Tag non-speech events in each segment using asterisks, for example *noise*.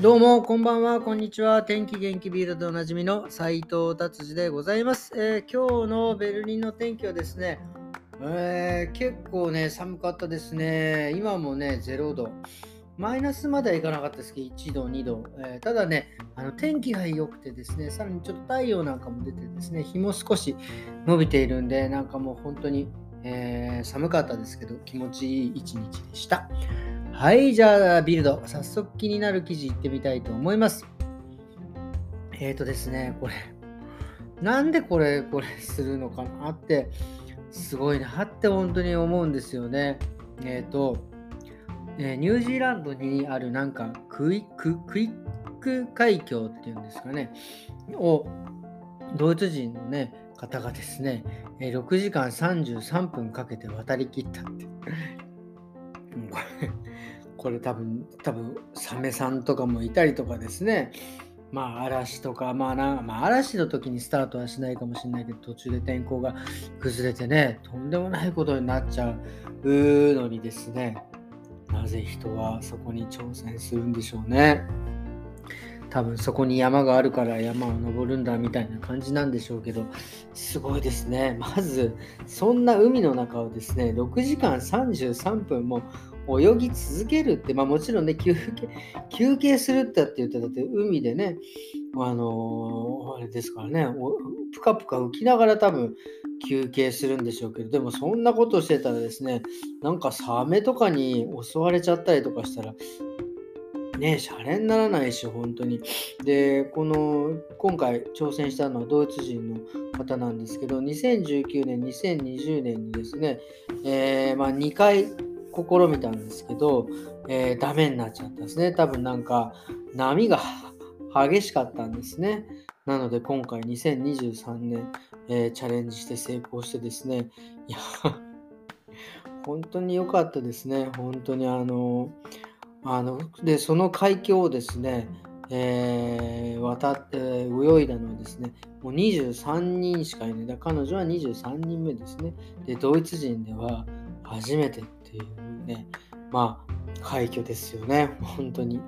どうも、こんばんは、こんにちは。天気元気ビールでおなじみの斉藤達治でございます、えー、今日のベルリンの天気はですね、えー、結構ね、寒かったですね。今もね、0度。マイナスまではいかなかったですけど、1度、2度。えー、ただね、あの天気が良くてですね、さらにちょっと太陽なんかも出てですね、日も少し伸びているんで、なんかもう本当に、え、寒かったですけど、気持ちいい一日でした。はい、じゃあ、ビルド。早速気になる記事いってみたいと思います。えっ、ー、とですね、これ、なんでこれ、これするのかなって、すごいなって本当に思うんですよね。えっ、ー、と、えー、ニュージーランドにあるなんかクイック、クイック海峡っていうんですかね、を、ドイツ人のね、方がですね、え6時間33分かけて渡りきったって。*laughs* これこれ多分、多分、サメさんとかもいたりとかですね。まあ嵐とか、まあな、まあ、嵐の時にスタートはしないかもしれないけど、途中で天候が崩れてね、とんでもないことになっちゃうのにですね、なぜ人はそこに挑戦するんでしょうね。多分そこに山があるから山を登るんだみたいな感じなんでしょうけど、すごいですね。まず、そんな海の中をですね、6時間33分も泳ぎ続けるって、まあもちろんね、休憩、休憩するってって言って、だって海でね、あのー、あれですからね、ぷかぷか浮きながら多分休憩するんでしょうけど、でもそんなことしてたらですね、なんかサメとかに襲われちゃったりとかしたら、ね、シャレにならないし、本当に。で、この、今回挑戦したのはドイツ人の方なんですけど、2019年、2020年にですね、えー、まあ、2回試みたんですけど、えー、ダメになっちゃったんですね。多分なんか波が激しかったんですね。なので今回2023年、えー、チャレンジして成功してですね、いや、*laughs* 本当に良かったですね。本当にあの、あので、その海峡をですね、えー、渡って泳いだのはですね、もう23人しかいない。だ彼女は23人目ですね。で、ドイツ人では初めてっていうね、まあ、快挙ですよね。本当に、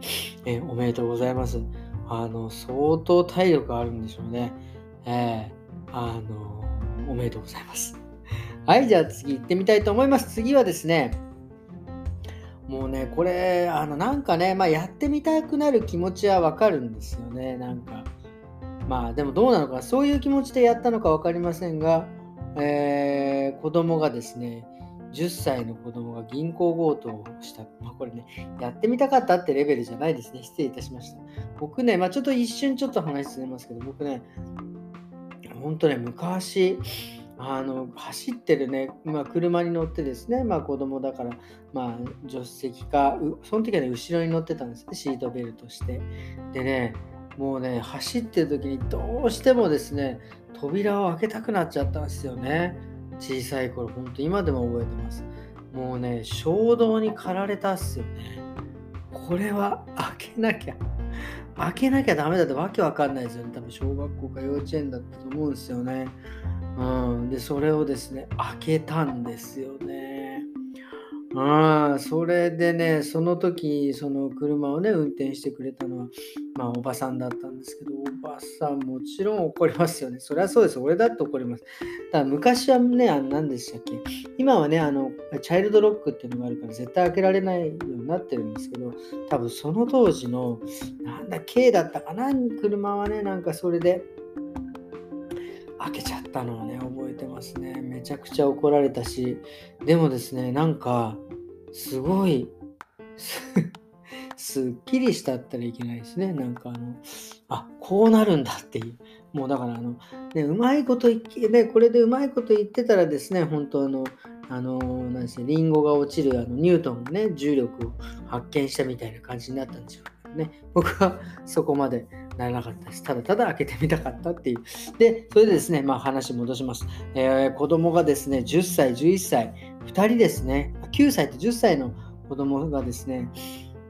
え *laughs* ー、おめでとうございます。あの、相当体力あるんでしょうね。えー、あの、おめでとうございます。*laughs* はい、じゃあ次行ってみたいと思います。次はですね、もうね、これ、あの、なんかね、まあ、やってみたくなる気持ちはわかるんですよね、なんか。まあ、でもどうなのか、そういう気持ちでやったのか分かりませんが、えー、子供がですね、10歳の子供が銀行強盗をした。まあ、これね、やってみたかったってレベルじゃないですね。失礼いたしました。僕ね、まあ、ちょっと一瞬ちょっと話進めますけど、僕ね、本当ね、昔、あの走ってるね、まあ、車に乗ってですね、まあ、子供だから、まあ、助手席か、その時はね、後ろに乗ってたんですね、シートベルトして。でね、もうね、走ってる時にどうしてもですね、扉を開けたくなっちゃったんですよね。小さい頃、ほんと今でも覚えてます。もうね、衝動に駆られたっすよね。これは開けなきゃ。開けなきゃダメだってわけわかんないですよね。多分小学校か幼稚園だったと思うんですよね。うん。で、それをですね、開けたんですよね。ああ、それでね、その時、その車をね、運転してくれたのは、まあ、おばさんだったんですけど、おばさん、もちろん怒りますよね。そりゃそうです。俺だって怒ります。ただ、昔はね、あの何でしたっけ？今はね、あの、チャイルドロックっていうのがあるから、絶対開けられないようになってるんですけど、多分その当時の、なんだ、K だったかな、車はね、なんかそれで、開けちゃったのをね、覚えてますね。めちゃくちゃ怒られたし、でもですね、なんか、すごい、*laughs* すっきりしたったらいけないですね。なんかあの、あ、こうなるんだっていう。もうだからあの、ね、うまいこと言って、ね、これでうまいこと言ってたらですね、本当あの、あの、なんですね、リンゴが落ちるあのニュートンがね、重力を発見したみたいな感じになったんですよ。ね、僕はそこまでならなかったです。ただただ開けてみたかったっていう。で、それでですね、まあ話戻します。えー、子供がですね、10歳、11歳、2人ですね、9歳と10歳の子供がですね、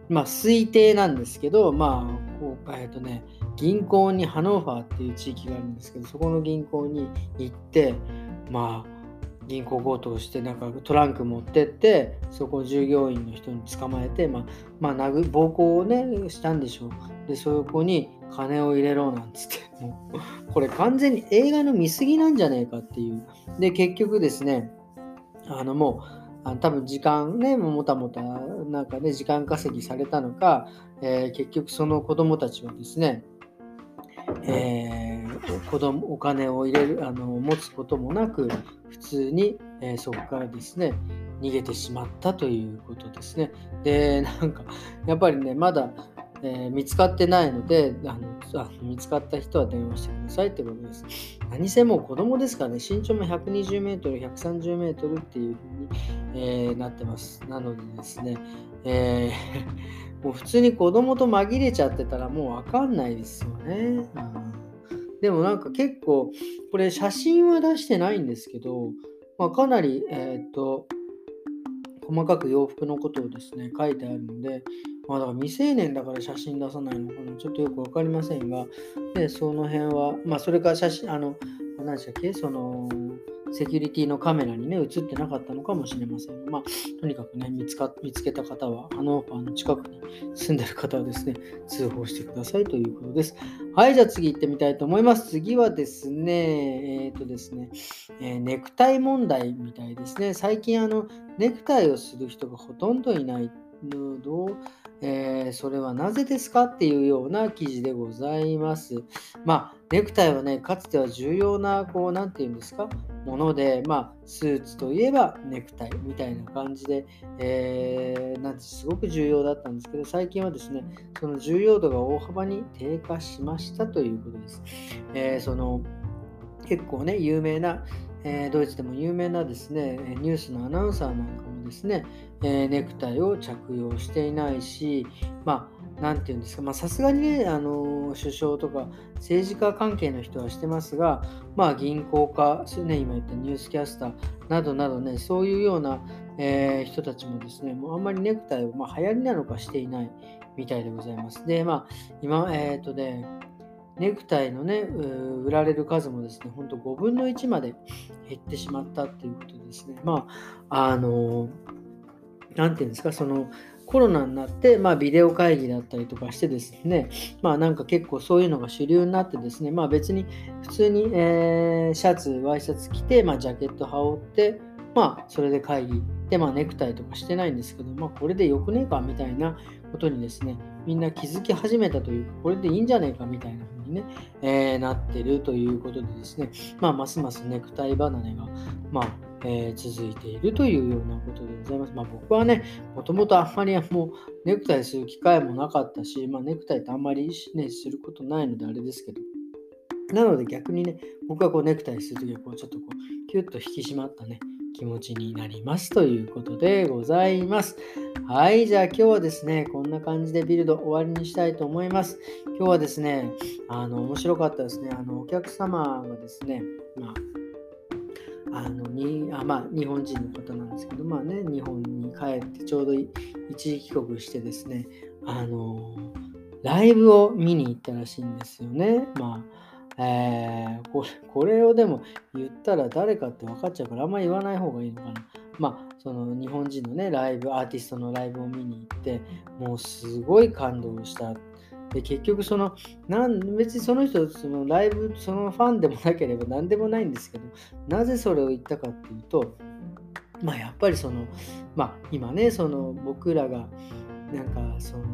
まあ推定なんですけど、まあ、こう、えっ、ー、とね、銀行にハノーファーっていう地域があるんですけど、そこの銀行に行って、まあ、銀行強盗してなんかトランク持ってってそこ従業員の人に捕まえて、まあ、まあ、殴暴行をねしたんでしょう。でそこに金を入れろなんつってもうこれ完全に映画の見過ぎなんじゃねえかっていう。で結局ですねあのもうあ多分時間ねもたもたなんかね時間稼ぎされたのか、えー、結局その子供たちはですね、えー、子供お金を入れるあの持つこともなく普通に、えー、そこからですね逃げてしまったということですね。でなんかやっぱりねまだえー、見つかってないのであのあ見つかった人は電話してくださいってことです。何せもう子供ですからね、身長も120メートル、130メートルっていう風に、えー、なってます。なのでですね、えー、*laughs* もう普通に子供と紛れちゃってたらもうわかんないですよね。うんでもなんか結構、これ写真は出してないんですけど、まあ、かなり、えっ、と、細かく洋服のことをですね、書いてあるので、まあだから未成年だから写真出さないのかな、ちょっとよくわかりませんが、で、その辺は、まあそれから写真、あの、何でしたっけ、その、セキュリティのカメラにね、映ってなかったのかもしれません。まあ、とにかくね、見つか見つけた方は、ハノーファーの近くに住んでる方はですね、通報してくださいということです。はい、じゃあ次行ってみたいと思います。次はですね、えっ、ー、とですね、えー、ネクタイ問題みたいですね。最近、あの、ネクタイをする人がほとんどいない、どうえー、それはなぜですかっていうような記事でございます。まあ、ネクタイはね、かつては重要な、こう、なんて言うんですか、もので、まあ、スーツといえばネクタイみたいな感じで、えー、なんてすごく重要だったんですけど、最近はですね、その重要度が大幅に低下しましたということです。えー、その結構ね、有名な、え、ドイツでも有名なですね、ニュースのアナウンサーなんかもですね、えー、ネクタイを着用していないし、まあ、なんていうんですか、さすがにね、あの首相とか政治家関係の人はしてますが、まあ、銀行家、ね、今言ったニュースキャスターなどなどね、そういうような、えー、人たちもですね、もうあんまりネクタイを、まあ、流行りなのかしていないみたいでございます。で、まあ、今、えっ、ー、とね、ネクタイのね、売られる数もですね、ほんと5分の1まで減ってしまったっていうことですね。まあ、あの、なんていうんですか、その、コロナになって、まあ、ビデオ会議だったりとかしてですね、まあなんか結構そういうのが主流になってですね、まあ別に普通に、えー、シャツ、ワイシャツ着て、まあジャケット羽織って、まあそれで会議で、まあネクタイとかしてないんですけど、まあこれでよくねえかみたいなことにですね、みんな気づき始めたという、これでいいんじゃねえかみたいな風にね、えー、なってるということでですね、まあますますネクタイ離れが、まあえー、続いているというようなことでございます。まあ、僕はね、もともとあんまりもうネクタイする機会もなかったし、まあ、ネクタイってあんまり、ね、することないのであれですけど、なので逆にね、僕はこうネクタイするときはこうちょっとこうキュッと引き締まったね、気持ちになりますということでございます。はい、じゃあ今日はですね、こんな感じでビルド終わりにしたいと思います。今日はですね、あの、面白かったですね。あの、お客様がですね、まあ、あのにあまあ、日本人の方なんですけど、まあね、日本に帰ってちょうど一時帰国してですね、あのライブを見に行ったらしいんですよね。まあ、えー、これこれをでも言ったら誰かって分かっちゃうからあんまり言わない方がいいのかな。まあ、その日本人のね、ライブ、アーティストのライブを見に行って、もうすごい感動したで結局そのなん別にその人そのライブそのファンでもなければ何でもないんですけどなぜそれを言ったかっていうとまあやっぱりそのまあ今ねその僕らがなんかその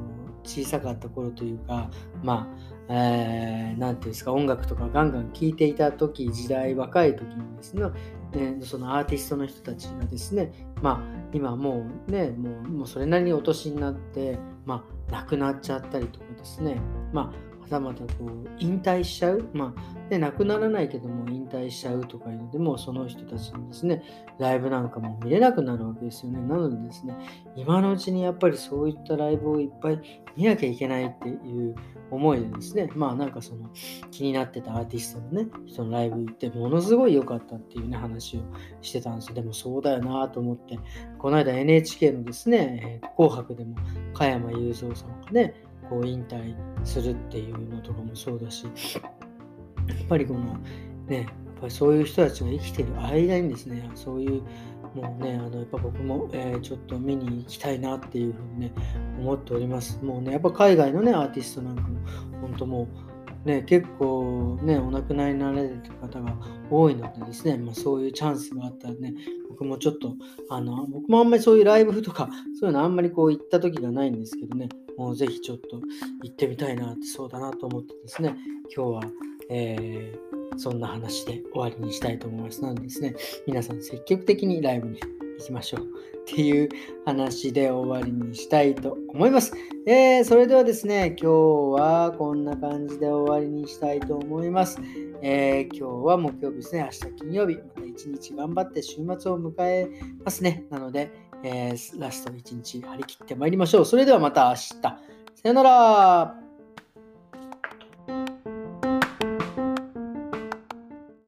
小さかった頃というかまあえー、て言うんですか音楽とかガンガン聴いていた時時代若い時にですねね、そのアーティストの人たちがですね、まあ、今もうね、もうそれなりにお年になって、まあ、亡くなっちゃったりとかですね、まあ、たまたこう引退しちゃう、まあ、で亡くならないけども引退しちゃうとかいうのでもその人たちのですねライブなんかも見れなくなるわけですよね。なのでですね今のうちにやっぱりそういったライブをいっぱい見なきゃいけないっていう思いでですねまあなんかその気になってたアーティストのね人のライブ行ってものすごい良かったっていうね話をしてたんですよ。でもそうだよなと思ってこの間 NHK のですね「紅白」でも加山雄三さんがねこう引退するっていうのとかもそうだしやっぱりこのねやっぱりそういう人たちが生きてる間にですね、そういうもうね、あのやっぱ僕も、えー、ちょっと見に行きたいなっていうふうにね、思っております。もうね、やっぱ海外のね、アーティストなんかも、本当もう、ね、結構ね、お亡くなりになられてる方が多いのでですね、まあ、そういうチャンスがあったらね、僕もちょっと、あの、僕もあんまりそういうライブとか、そういうのあんまりこう行った時がないんですけどね、もうぜひちょっと行ってみたいなって、そうだなと思ってですね、今日は、えーそんな話で終わりにしたいと思います。なのでですね、皆さん積極的にライブに行きましょうっていう話で終わりにしたいと思います。えー、それではですね、今日はこんな感じで終わりにしたいと思います。えー、今日は木曜日ですね、明日金曜日、また一日頑張って週末を迎えますね。なので、えー、ラスト1日張り切ってまいりましょう。それではまた明日。さよなら。